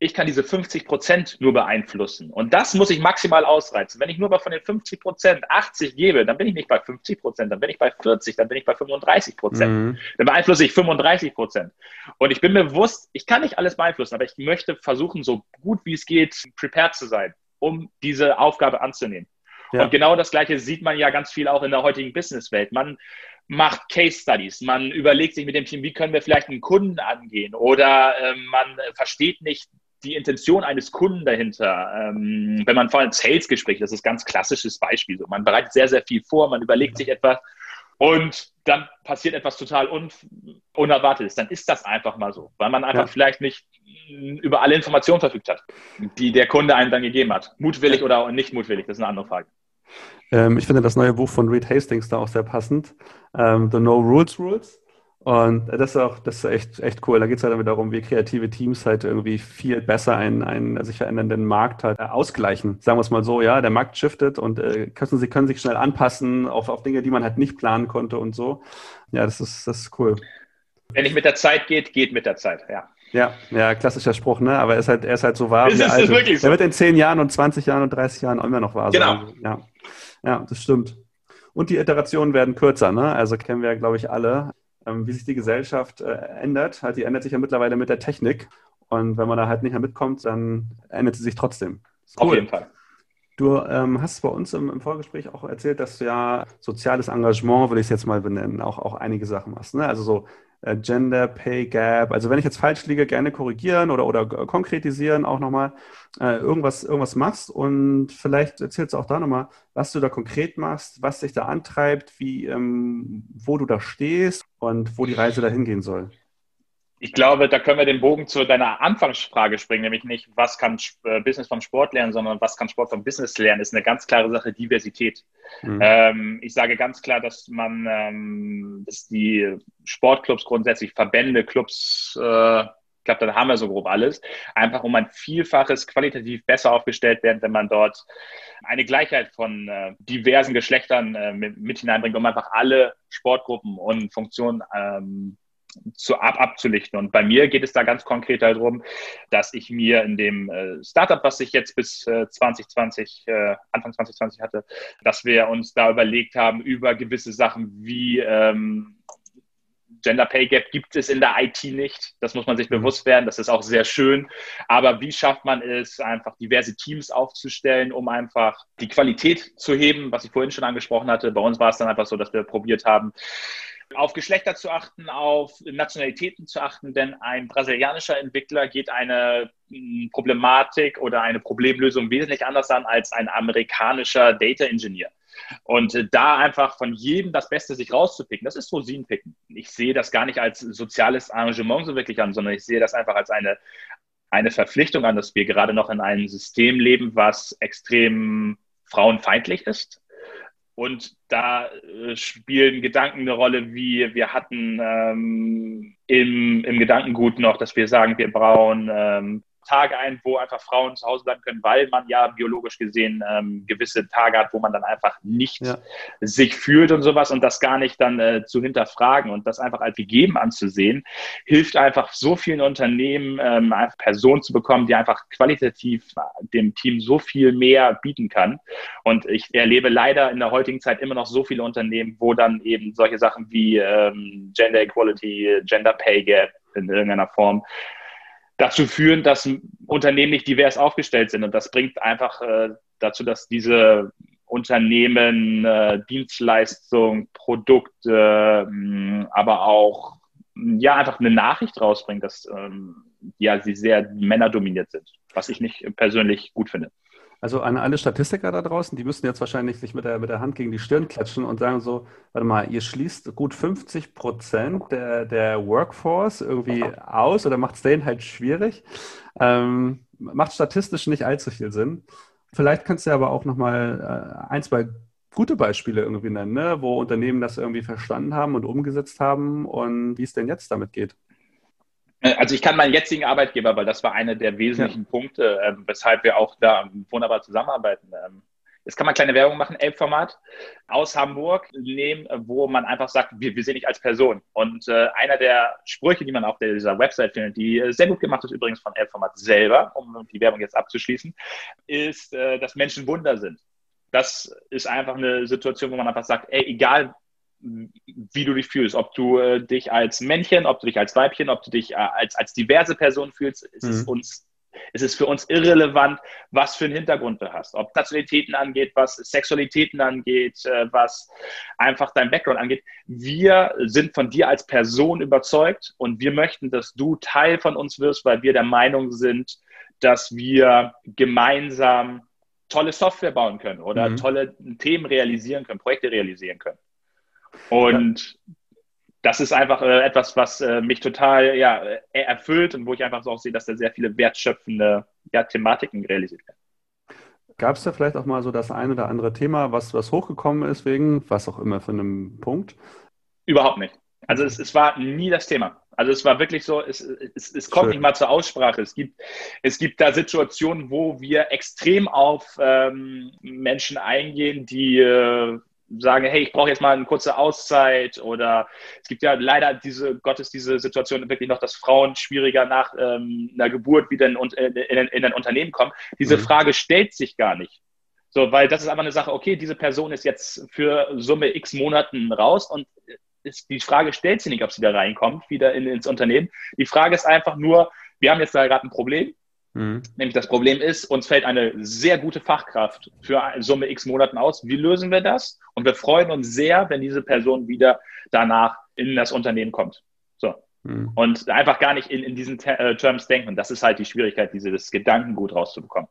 ich kann diese 50 Prozent nur beeinflussen. Und das muss ich maximal ausreizen. Wenn ich nur von den 50 Prozent 80 gebe, dann bin ich nicht bei 50 Prozent, dann bin ich bei 40, dann bin ich bei 35 Prozent. Mhm. Dann beeinflusse ich 35 Prozent. Und ich bin mir bewusst, ich kann nicht alles beeinflussen, aber ich möchte versuchen, so gut wie es geht, prepared zu sein, um diese Aufgabe anzunehmen. Ja. Und genau das Gleiche sieht man ja ganz viel auch in der heutigen Businesswelt. Man macht Case Studies, man überlegt sich mit dem Team, wie können wir vielleicht einen Kunden angehen oder äh, man versteht nicht die Intention eines Kunden dahinter. Ähm, wenn man vor allem Sales-Gespräch, das ist ein ganz klassisches Beispiel. So. Man bereitet sehr, sehr viel vor, man überlegt sich etwas und dann passiert etwas total un Unerwartetes. Dann ist das einfach mal so, weil man einfach ja. vielleicht nicht über alle Informationen verfügt hat, die der Kunde einem dann gegeben hat. Mutwillig oder nicht mutwillig, das ist eine andere Frage. Ähm, ich finde das neue Buch von Reed Hastings da auch sehr passend. Ähm, The No Rules Rules. Und das ist auch, das ist echt, echt cool. Da geht es halt damit darum, wie kreative Teams halt irgendwie viel besser einen, einen sich verändernden Markt halt äh, ausgleichen. Sagen wir es mal so, ja, der Markt shiftet und äh, können, sie können sich schnell anpassen auf, auf Dinge, die man halt nicht planen konnte und so. Ja, das ist, das ist cool. Wenn nicht mit der Zeit geht, geht mit der Zeit, ja. Ja, ja, klassischer Spruch, ne? Aber er ist halt, er ist halt so wahr. Ist, ist, ist wirklich so. Er wird in 10 Jahren und 20 Jahren und 30 Jahren immer noch wahr sein. Genau. Ja. ja, das stimmt. Und die Iterationen werden kürzer, ne? Also kennen wir, glaube ich, alle. Ähm, wie sich die Gesellschaft äh, ändert. Halt, die ändert sich ja mittlerweile mit der Technik. Und wenn man da halt nicht mehr mitkommt, dann ändert sie sich trotzdem. Cool. Auf jeden Fall. Du ähm, hast bei uns im, im, Vorgespräch auch erzählt, dass du ja soziales Engagement, würde ich es jetzt mal benennen, auch, auch einige Sachen machst. Ne? Also so Gender Pay Gap. Also wenn ich jetzt falsch liege, gerne korrigieren oder, oder konkretisieren auch nochmal äh, irgendwas, irgendwas machst und vielleicht erzählst du auch da nochmal, was du da konkret machst, was dich da antreibt, wie, ähm, wo du da stehst und wo die Reise dahin gehen soll ich glaube, da können wir den Bogen zu deiner Anfangsfrage springen, nämlich nicht, was kann äh, Business vom Sport lernen, sondern was kann Sport vom Business lernen, ist eine ganz klare Sache, Diversität. Mhm. Ähm, ich sage ganz klar, dass man, ähm, dass die Sportclubs grundsätzlich, Verbände, Clubs, äh, ich glaube, da haben wir so grob alles, einfach um ein Vielfaches qualitativ besser aufgestellt werden, wenn man dort eine Gleichheit von äh, diversen Geschlechtern äh, mit, mit, hineinbringt, um einfach alle Sportgruppen und Funktionen ähm, zu, ab, abzulichten. Und bei mir geht es da ganz konkret darum, dass ich mir in dem äh, Startup, was ich jetzt bis äh, 2020, äh, Anfang 2020 hatte, dass wir uns da überlegt haben, über gewisse Sachen wie ähm, Gender Pay Gap gibt es in der IT nicht. Das muss man sich mhm. bewusst werden. Das ist auch sehr schön. Aber wie schafft man es, einfach diverse Teams aufzustellen, um einfach die Qualität zu heben, was ich vorhin schon angesprochen hatte? Bei uns war es dann einfach so, dass wir probiert haben, auf Geschlechter zu achten, auf Nationalitäten zu achten, denn ein brasilianischer Entwickler geht eine hm, Problematik oder eine Problemlösung wesentlich anders an als ein amerikanischer Data Engineer. Und äh, da einfach von jedem das Beste sich rauszupicken, das ist Rosinenpicken. Ich sehe das gar nicht als soziales Arrangement so wirklich an, sondern ich sehe das einfach als eine, eine Verpflichtung an, dass wir gerade noch in einem System leben, was extrem frauenfeindlich ist und da äh, spielen Gedanken eine Rolle, wie wir hatten ähm, im, im Gedankengut noch, dass wir sagen, wir brauchen ähm, Tage ein, wo einfach Frauen zu Hause bleiben können, weil man ja biologisch gesehen ähm, gewisse Tage hat, wo man dann einfach nicht ja. sich fühlt und sowas und das gar nicht dann äh, zu hinterfragen und das einfach als gegeben anzusehen, hilft einfach so vielen Unternehmen, ähm, einfach Personen zu bekommen, die einfach qualitativ dem Team so viel mehr bieten kann. Und ich erlebe leider in der heutigen Zeit immer noch so viele Unternehmen, wo dann eben solche Sachen wie ähm, Gender Equality, Gender Pay Gap in irgendeiner Form dazu führen, dass Unternehmen nicht divers aufgestellt sind. Und das bringt einfach äh, dazu, dass diese Unternehmen äh, Dienstleistungen, Produkte, äh, aber auch ja einfach eine Nachricht rausbringen, dass ähm, ja sie sehr männerdominiert sind, was ich nicht persönlich gut finde. Also an alle Statistiker da draußen, die müssen jetzt wahrscheinlich sich mit der, mit der Hand gegen die Stirn klatschen und sagen so, warte mal, ihr schließt gut 50 Prozent der, der Workforce irgendwie aus oder macht es denen halt schwierig. Ähm, macht statistisch nicht allzu viel Sinn. Vielleicht kannst du aber auch nochmal äh, ein, zwei gute Beispiele irgendwie nennen, ne? wo Unternehmen das irgendwie verstanden haben und umgesetzt haben und wie es denn jetzt damit geht. Äh, also ich kann meinen jetzigen Arbeitgeber, weil das war einer der wesentlichen ja. Punkte, äh, weshalb wir auch da wunderbar zusammenarbeiten. Ähm, jetzt kann man kleine Werbung machen, Elbformat aus Hamburg nehmen, wo man einfach sagt, wir, wir sehen dich als Person. Und äh, einer der Sprüche, die man auf dieser Website findet, die sehr gut gemacht ist übrigens von Elbformat selber, um die Werbung jetzt abzuschließen, ist, äh, dass Menschen Wunder sind. Das ist einfach eine Situation, wo man einfach sagt, ey, egal wie du dich fühlst, ob du äh, dich als Männchen, ob du dich als Weibchen, ob du dich äh, als, als diverse Person fühlst, ist mhm. es uns es ist für uns irrelevant, was für einen Hintergrund du hast. Ob Nationalitäten angeht, was Sexualitäten angeht, äh, was einfach dein Background angeht. Wir sind von dir als Person überzeugt und wir möchten, dass du Teil von uns wirst, weil wir der Meinung sind, dass wir gemeinsam tolle Software bauen können oder mhm. tolle Themen realisieren können, Projekte realisieren können. Und ja. das ist einfach äh, etwas, was äh, mich total ja, erfüllt und wo ich einfach so auch sehe, dass da sehr viele wertschöpfende ja, Thematiken realisiert werden. Gab es da vielleicht auch mal so das ein oder andere Thema, was, was hochgekommen ist wegen, was auch immer für einem Punkt? Überhaupt nicht. Also es, es war nie das Thema. Also es war wirklich so, es, es, es kommt Schön. nicht mal zur Aussprache. Es gibt, es gibt da Situationen, wo wir extrem auf ähm, Menschen eingehen, die äh, sagen, hey, ich brauche jetzt mal eine kurze Auszeit oder es gibt ja leider diese, Gottes diese Situation wirklich noch, dass Frauen schwieriger nach ähm, einer Geburt wieder in, in, in, in ein Unternehmen kommen. Diese mhm. Frage stellt sich gar nicht. So, weil das ist einfach eine Sache, okay, diese Person ist jetzt für Summe x Monaten raus und ist, die Frage stellt sich nicht, ob sie da reinkommt, wieder in, ins Unternehmen. Die Frage ist einfach nur, wir haben jetzt da gerade ein Problem. Mhm. Nämlich das Problem ist, uns fällt eine sehr gute Fachkraft für Summe x Monaten aus. Wie lösen wir das? Und wir freuen uns sehr, wenn diese Person wieder danach in das Unternehmen kommt. So. Mhm. Und einfach gar nicht in, in diesen äh, Terms denken. Und das ist halt die Schwierigkeit, dieses Gedankengut rauszubekommen.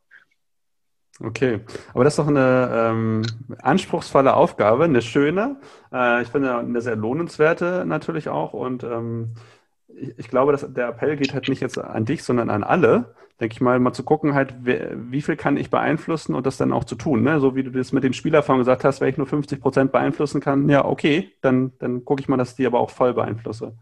Okay, aber das ist doch eine ähm, anspruchsvolle Aufgabe, eine schöne. Äh, ich finde eine sehr lohnenswerte natürlich auch. Und ähm, ich, glaube, dass der Appell geht halt nicht jetzt an dich, sondern an alle. Denke ich mal, mal zu gucken, halt, wer, wie viel kann ich beeinflussen und das dann auch zu tun. Ne? So wie du das mit den Spielerfahrungen gesagt hast, wenn ich nur 50 Prozent beeinflussen kann, ja, okay, dann, dann gucke ich mal, dass ich die aber auch voll beeinflusse.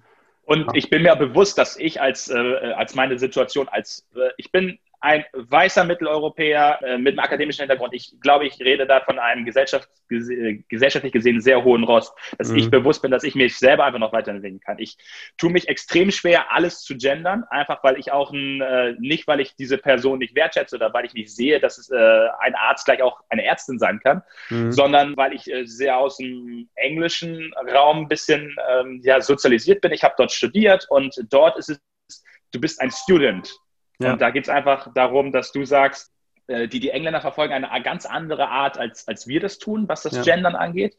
Und ja. ich bin mir bewusst, dass ich als, äh, als meine Situation, als äh, ich bin ein weißer Mitteleuropäer äh, mit einem akademischen Hintergrund. Ich glaube, ich rede da von einem Gesellschaft, gesellschaftlich gesehen sehr hohen Rost, dass mhm. ich bewusst bin, dass ich mich selber einfach noch weiterentwickeln kann. Ich tue mich extrem schwer, alles zu gendern, einfach weil ich auch ein, äh, nicht, weil ich diese Person nicht wertschätze oder weil ich nicht sehe, dass es äh, ein Arzt gleich auch eine Ärztin sein kann, mhm. sondern weil ich äh, sehr aus dem englischen Raum ein bisschen ähm, ja, sozialisiert bin. Ich habe dort studiert und dort ist es, du bist ein Student. Ja. Und da geht es einfach darum, dass du sagst, äh, die, die Engländer verfolgen eine ganz andere Art, als, als wir das tun, was das ja. Gendern angeht.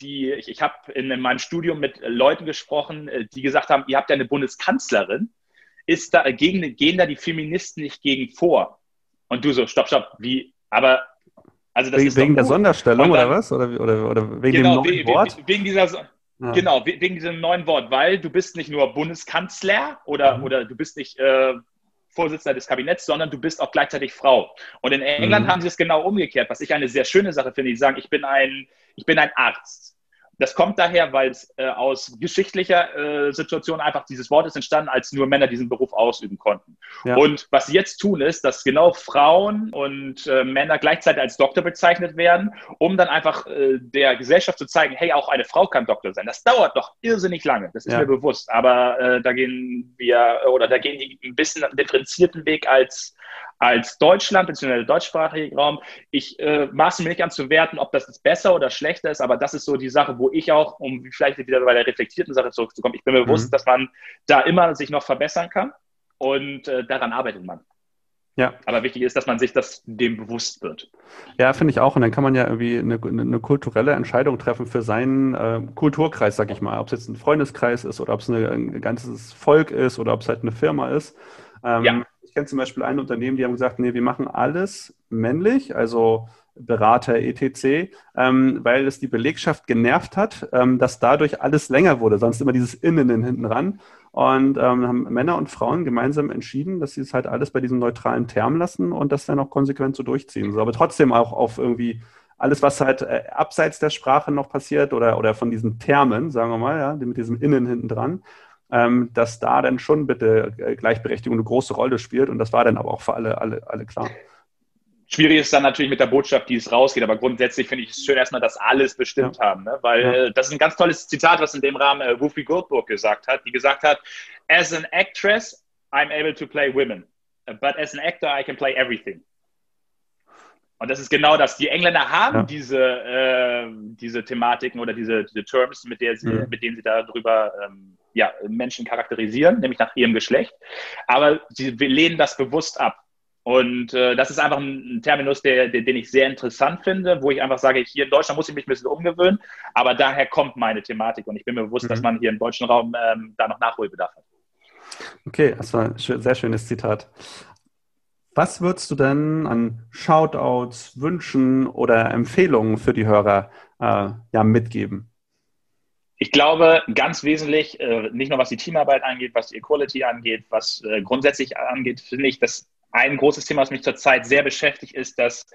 Die, ich ich habe in, in, meinem Studium mit Leuten gesprochen, äh, die gesagt haben, ihr habt ja eine Bundeskanzlerin. Ist da, gegen, gehen da die Feministen nicht gegen vor? Und du so, stopp, stopp, wie, aber also das wegen, ist wegen der Sonderstellung dann, oder was? Oder, oder, oder wegen genau, dem neuen Wort? Wegen dieser, ja. Genau, wegen diesem neuen Wort, weil du bist nicht nur Bundeskanzler oder, mhm. oder du bist nicht äh, Vorsitzender des Kabinetts, sondern du bist auch gleichzeitig Frau. Und in England mhm. haben sie es genau umgekehrt, was ich eine sehr schöne Sache finde. Die sagen, ich bin ein, ich bin ein Arzt. Das kommt daher, weil es äh, aus geschichtlicher äh, Situation einfach dieses Wort ist entstanden, als nur Männer diesen Beruf ausüben konnten. Ja. Und was sie jetzt tun, ist, dass genau Frauen und äh, Männer gleichzeitig als Doktor bezeichnet werden, um dann einfach äh, der Gesellschaft zu zeigen, hey, auch eine Frau kann Doktor sein. Das dauert doch irrsinnig lange, das ist ja. mir bewusst. Aber äh, da gehen wir oder da gehen die ein bisschen einen differenzierten Weg als als Deutschland bzw. deutschsprachiger Raum. Ich äh, maße mir nicht an zu werten, ob das jetzt besser oder schlechter ist, aber das ist so die Sache, wo ich auch, um vielleicht wieder bei der reflektierten Sache zurückzukommen, ich bin mir mhm. bewusst, dass man da immer sich noch verbessern kann und äh, daran arbeitet man. Ja. Aber wichtig ist, dass man sich das dem bewusst wird. Ja, finde ich auch. Und dann kann man ja irgendwie eine, eine kulturelle Entscheidung treffen für seinen äh, Kulturkreis, sag ich mal. Ob es jetzt ein Freundeskreis ist oder ob es ein ganzes Volk ist oder ob es halt eine Firma ist. Ähm, ja kenne zum Beispiel ein Unternehmen, die haben gesagt, nee, wir machen alles männlich, also Berater, etc., ähm, weil es die Belegschaft genervt hat, ähm, dass dadurch alles länger wurde, sonst immer dieses Innen hinten ran. Und ähm, haben Männer und Frauen gemeinsam entschieden, dass sie es halt alles bei diesem neutralen Term lassen und das dann auch konsequent so durchziehen. So, aber trotzdem auch auf irgendwie alles, was halt äh, abseits der Sprache noch passiert oder, oder von diesen Termen, sagen wir mal, ja, mit diesem Innen hinten dran, ähm, dass da dann schon bitte äh, Gleichberechtigung eine große Rolle spielt. Und das war dann aber auch für alle, alle, alle klar. Schwierig ist dann natürlich mit der Botschaft, die es rausgeht, aber grundsätzlich finde ich es schön erstmal, dass alles bestimmt ja. haben, ne? weil ja. das ist ein ganz tolles Zitat, was in dem Rahmen äh, Whoopi Goldberg gesagt hat, die gesagt hat, as an actress, I'm able to play women, but as an actor, I can play everything. Und das ist genau das. Die Engländer haben ja. diese, äh, diese Thematiken oder diese, diese Terms, mit, der sie, mhm. mit denen sie darüber ähm, ja, Menschen charakterisieren, nämlich nach ihrem Geschlecht. Aber sie lehnen das bewusst ab. Und äh, das ist einfach ein, Terminus, der, der, den ich sehr interessant finde, wo ich einfach sage, hier in Deutschland muss ich mich ein bisschen umgewöhnen, aber daher kommt meine Thematik und ich bin mir bewusst, mhm. dass man hier im deutschen Raum ähm, da noch Nachholbedarf hat. Okay, das war ein sehr schönes Zitat. Was würdest du denn an Shoutouts, Wünschen oder Empfehlungen für die Hörer äh, ja, mitgeben? Ich glaube, ganz wesentlich, äh, nicht nur was die Teamarbeit angeht, was die Equality angeht, was äh, grundsätzlich angeht, finde ich, dass ein großes Thema, was mich zurzeit sehr beschäftigt, ist, dass,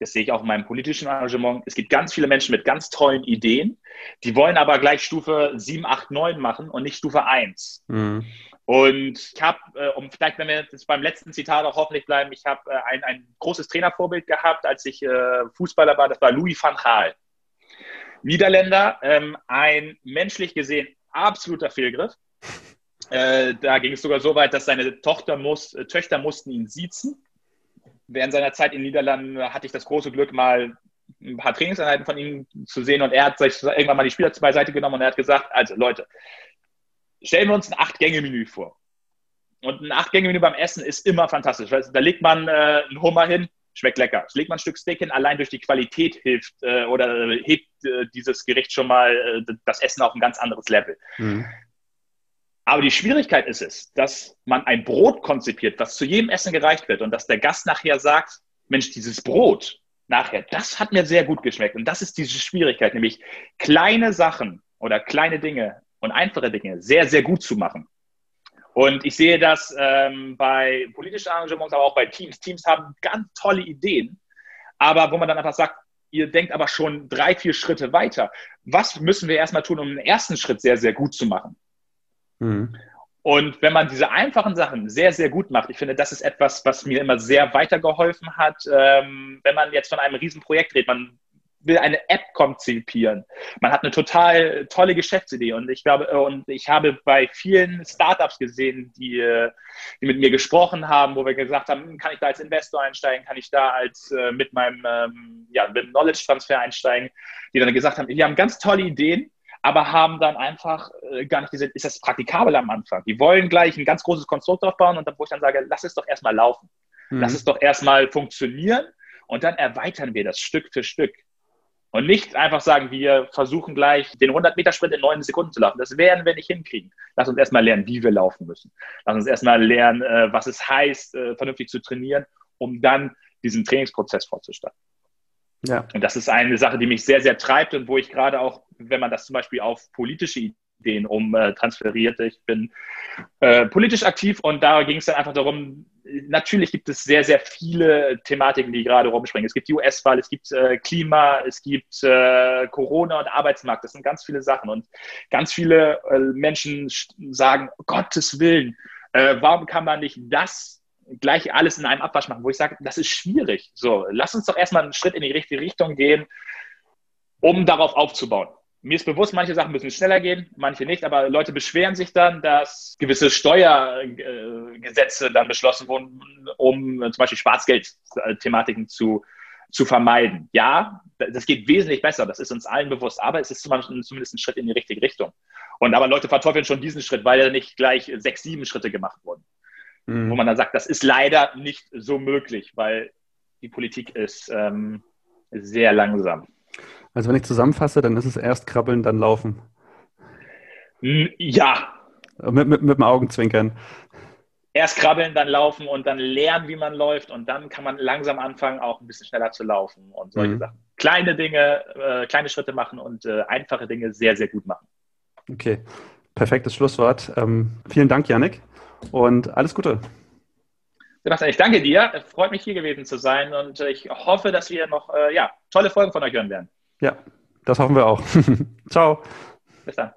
das sehe ich auch in meinem politischen Engagement, es gibt ganz viele Menschen mit ganz tollen Ideen, die wollen aber gleich Stufe 7, 8, 9 machen und nicht Stufe 1. Mhm. Und ich habe, äh, um vielleicht, wenn wir jetzt beim letzten Zitat auch hoffentlich bleiben, ich habe ein, ein großes Trainervorbild gehabt, als ich Fußballer war, das war Louis van Gaal. Niederländer, ähm, ein menschlich gesehen absoluter Fehlgriff. Äh, da ging es sogar so weit, dass seine Tochter muss, äh, Töchter mussten ihn siezen. Während seiner Zeit in den Niederlanden hatte ich das große Glück, mal ein paar Trainingseinheiten von ihm zu sehen und er hat sich irgendwann mal die Spieler beiseite genommen und er hat gesagt, also Leute, stellen wir uns ein Acht-Gänge-Menü vor. Und ein Acht-Gänge-Menü beim Essen ist immer fantastisch. Da legt man äh, einen Hummer hin, schmeckt lecker. Legt man ein Stück Steak hin, allein durch die Qualität hilft äh, oder hebt äh, dieses Gericht schon mal äh, das Essen auf ein ganz anderes Level. Mhm. Aber die Schwierigkeit ist es, dass man ein Brot konzipiert, was zu jedem Essen gereicht wird und dass der Gast nachher sagt, Mensch, dieses Brot nachher, das hat mir sehr gut geschmeckt. Und das ist diese Schwierigkeit, nämlich kleine Sachen oder kleine Dinge und einfache Dinge sehr, sehr gut zu machen. Und ich sehe das ähm, bei politischen Arrangements, aber auch bei Teams. Teams haben ganz tolle Ideen, aber wo man dann einfach sagt, ihr denkt aber schon drei, vier Schritte weiter. Was müssen wir erstmal tun, um den ersten Schritt sehr, sehr gut zu machen? Mhm. Und wenn man diese einfachen Sachen sehr, sehr gut macht, ich finde, das ist etwas, was mir immer sehr weitergeholfen hat, ähm, wenn man jetzt von einem Riesenprojekt redet. Man will eine App konzipieren. Man hat eine total tolle Geschäftsidee und ich glaube, äh, und ich habe bei vielen Startups gesehen, die, äh, die mit mir gesprochen haben, wo wir gesagt haben, kann ich da als Investor einsteigen, kann ich da als äh, mit meinem ähm, ja, mit Knowledge Transfer einsteigen, die dann gesagt haben, die haben ganz tolle Ideen, aber haben dann einfach gar nicht gesehen, ist das praktikabel am Anfang? Die wollen gleich ein ganz großes Konstrukt aufbauen und dann, wo ich dann sage, lass es doch erstmal laufen. Mhm. Lass es doch erstmal funktionieren und dann erweitern wir das Stück für Stück. Und nicht einfach sagen, wir versuchen gleich den 100-Meter-Sprint in neun Sekunden zu laufen. Das werden wir nicht hinkriegen. Lass uns erstmal lernen, wie wir laufen müssen. Lass uns erstmal lernen, äh, was es heißt, äh, vernünftig zu trainieren, um dann diesen Trainingsprozess fortzustatten. Ja. Und das ist eine Sache, die mich sehr, sehr treibt und wo ich gerade auch, wenn man das zum Beispiel auf politische Ideen um äh, transferiert, ich bin äh, politisch aktiv und da ging es dann einfach darum, natürlich gibt es sehr, sehr viele Thematiken, die gerade rumspringen. Es gibt die US-Wahl, es gibt äh, Klima, es gibt äh, Corona und Arbeitsmarkt. Das sind ganz viele Sachen. Und ganz viele äh, Menschen sagen, Gottes Willen, äh, warum kann man nicht das gleich alles in einem Abwasch machen? Wo ich sage, das ist schwierig. So, lass uns doch erstmal einen Schritt in die richtige Richtung gehen, um darauf aufzubauen mir ist bewusst, manche Sachen müssen schneller gehen, manche nicht, aber Leute beschweren sich dann, dass gewisse Steuergesetze dann beschlossen wurden, um zum Beispiel Schwarzgeldthematiken zu, zu vermeiden. Ja, das geht wesentlich besser, das ist uns allen bewusst, aber es ist zumindest ein Schritt in die richtige Richtung. Und aber Leute verteufeln schon diesen Schritt, weil ja nicht gleich sechs, sieben Schritte gemacht wurden. Mhm. Wo man dann sagt, das ist leider nicht so möglich, weil die Politik ist ähm, sehr langsam. Also wenn ich zusammenfasse, dann ist es erst krabbeln, dann laufen. Ja. Mit, mit, mit dem Augenzwinkern. Erst krabbeln, dann laufen und dann lernen, wie man läuft und dann kann man langsam anfangen, auch ein bisschen schneller zu laufen und solche mhm. Sachen. Kleine Dinge, äh, kleine Schritte machen und äh, einfache Dinge sehr, sehr gut machen. Okay, perfektes Schlusswort. Ähm, vielen Dank, Janik, und alles Gute. Sebastian, ich danke dir. Es freut mich, hier gewesen zu sein und äh, ich hoffe, dass wir noch äh, ja, tolle Folgen von euch hören werden. Ja, das hoffen wir auch. *laughs* Ciao. Bis dann.